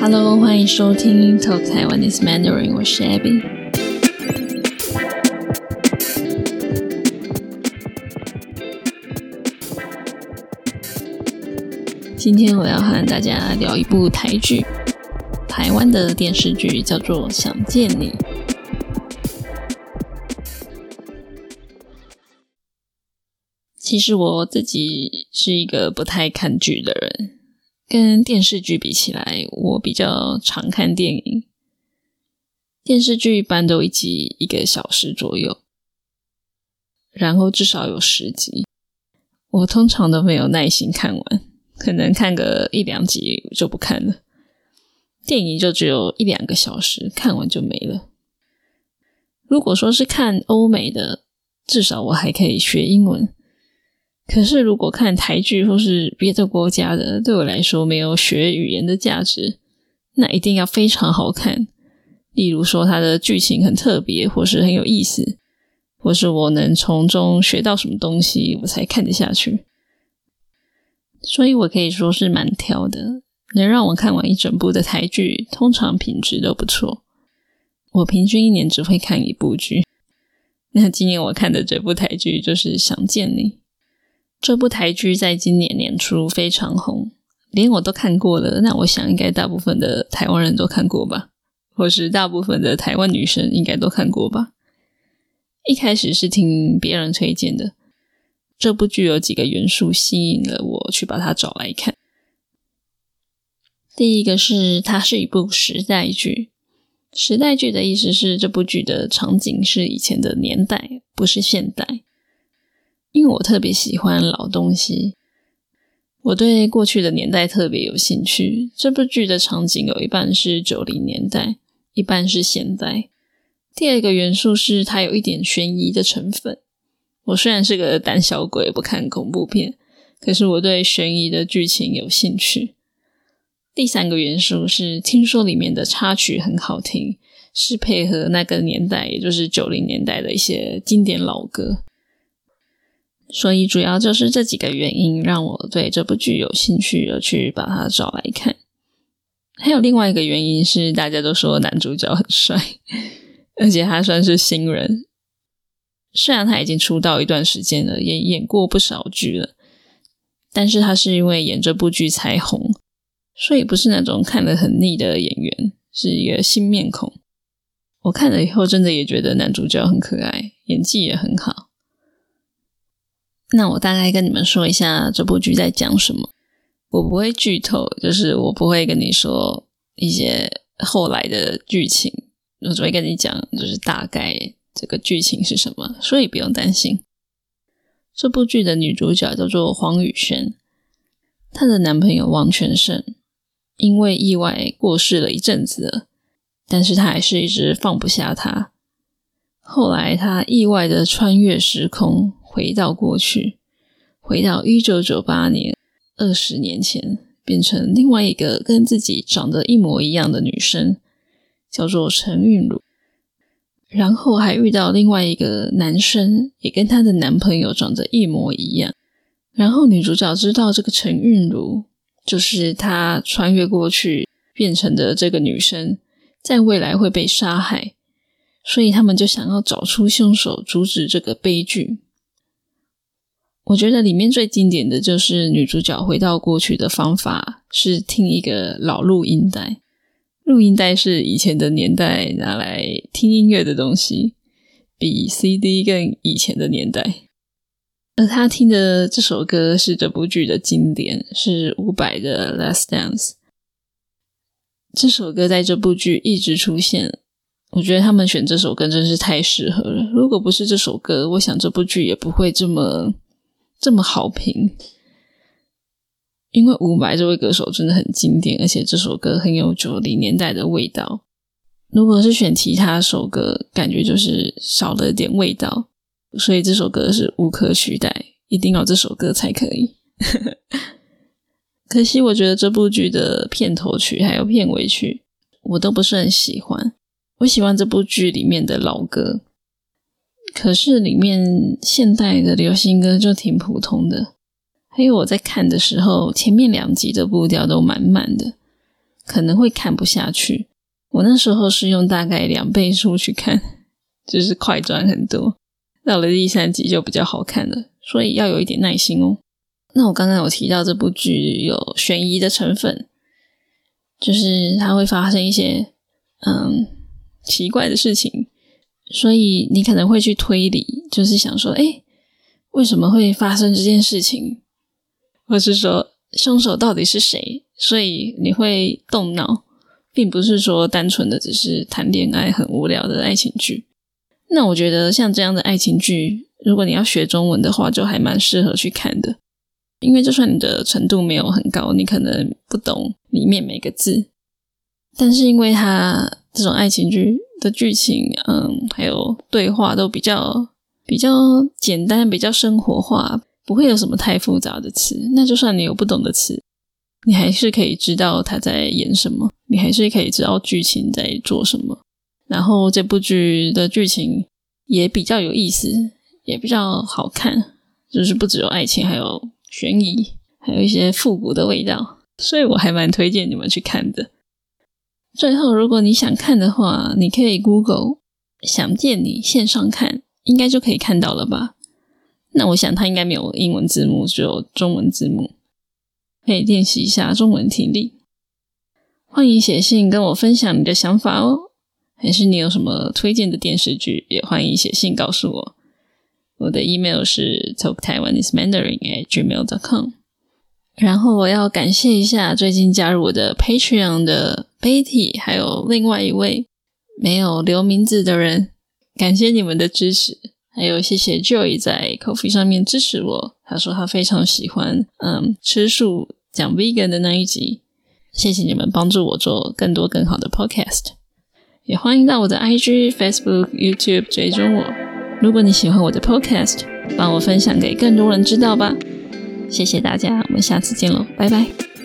Hello，欢迎收听 Talk Taiwanese Mandarin，我是 Abby。今天我要和大家聊一部台剧，台湾的电视剧叫做《想见你》。其实我自己是一个不太看剧的人，跟电视剧比起来，我比较常看电影。电视剧一般都一集一个小时左右，然后至少有十集，我通常都没有耐心看完，可能看个一两集就不看了。电影就只有一两个小时，看完就没了。如果说是看欧美的，至少我还可以学英文。可是，如果看台剧或是别的国家的，对我来说没有学语言的价值。那一定要非常好看，例如说它的剧情很特别，或是很有意思，或是我能从中学到什么东西，我才看得下去。所以我可以说是蛮挑的，能让我看完一整部的台剧，通常品质都不错。我平均一年只会看一部剧。那今年我看的这部台剧就是《想见你》。这部台剧在今年年初非常红，连我都看过了。那我想，应该大部分的台湾人都看过吧，或是大部分的台湾女生应该都看过吧。一开始是听别人推荐的，这部剧有几个元素吸引了我去把它找来看。第一个是它是一部时代剧，时代剧的意思是这部剧的场景是以前的年代，不是现代。因为我特别喜欢老东西，我对过去的年代特别有兴趣。这部剧的场景有一半是九零年代，一半是现代。第二个元素是它有一点悬疑的成分。我虽然是个胆小鬼，不看恐怖片，可是我对悬疑的剧情有兴趣。第三个元素是听说里面的插曲很好听，是配合那个年代，也就是九零年代的一些经典老歌。所以主要就是这几个原因让我对这部剧有兴趣，而去把它找来看。还有另外一个原因是，大家都说男主角很帅，而且他算是新人。虽然他已经出道一段时间了，也演过不少剧了，但是他是因为演这部剧才红，所以不是那种看了很腻的演员，是一个新面孔。我看了以后，真的也觉得男主角很可爱，演技也很好。那我大概跟你们说一下这部剧在讲什么。我不会剧透，就是我不会跟你说一些后来的剧情，我只会跟你讲，就是大概这个剧情是什么，所以不用担心。这部剧的女主角叫做黄宇轩，她的男朋友王全胜因为意外过世了一阵子了，但是她还是一直放不下他。后来她意外的穿越时空。回到过去，回到一九九八年，二十年前，变成另外一个跟自己长得一模一样的女生，叫做陈韵如。然后还遇到另外一个男生，也跟她的男朋友长得一模一样。然后女主角知道这个陈韵如就是她穿越过去变成的这个女生，在未来会被杀害，所以他们就想要找出凶手，阻止这个悲剧。我觉得里面最经典的就是女主角回到过去的方法是听一个老录音带，录音带是以前的年代拿来听音乐的东西，比 CD 更以前的年代。而她听的这首歌是这部剧的经典，是伍佰的《Last Dance》。这首歌在这部剧一直出现，我觉得他们选这首歌真是太适合了。如果不是这首歌，我想这部剧也不会这么。这么好评，因为伍佰这位歌手真的很经典，而且这首歌很有九零年代的味道。如果是选其他首歌，感觉就是少了点味道，所以这首歌是无可取代，一定要这首歌才可以。可惜，我觉得这部剧的片头曲还有片尾曲，我都不是很喜欢。我喜欢这部剧里面的老歌。可是里面现代的流行歌就挺普通的，还有我在看的时候，前面两集的步调都满满的，可能会看不下去。我那时候是用大概两倍速去看，就是快转很多。到了第三集就比较好看了，所以要有一点耐心哦。那我刚刚有提到这部剧有悬疑的成分，就是它会发生一些嗯奇怪的事情，所以你可能会去推理，就是想说，哎，为什么会发生这件事情？或是说凶手到底是谁？所以你会动脑，并不是说单纯的只是谈恋爱很无聊的爱情剧。那我觉得像这样的爱情剧，如果你要学中文的话，就还蛮适合去看的。因为就算你的程度没有很高，你可能不懂里面每个字，但是因为它这种爱情剧的剧情，嗯，还有对话都比较比较简单，比较生活化。不会有什么太复杂的词，那就算你有不懂的词，你还是可以知道他在演什么，你还是可以知道剧情在做什么。然后这部剧的剧情也比较有意思，也比较好看，就是不只有爱情，还有悬疑，还有一些复古的味道，所以我还蛮推荐你们去看的。最后，如果你想看的话，你可以 Google“ 想见你”线上看，应该就可以看到了吧。那我想他应该没有英文字幕，只有中文字幕，可以练习一下中文听力。欢迎写信跟我分享你的想法哦，还是你有什么推荐的电视剧，也欢迎写信告诉我。我的 email 是 talktaiwanesemandarin@gmail.com。然后我要感谢一下最近加入我的 Patreon 的 Betty，还有另外一位没有留名字的人，感谢你们的支持。还有谢谢 Joy 在 Coffee 上面支持我，他说他非常喜欢嗯吃素讲 Vegan 的那一集，谢谢你们帮助我做更多更好的 Podcast，也欢迎到我的 IG、Facebook、YouTube 追踪我。如果你喜欢我的 Podcast，帮我分享给更多人知道吧，谢谢大家，我们下次见喽，拜拜。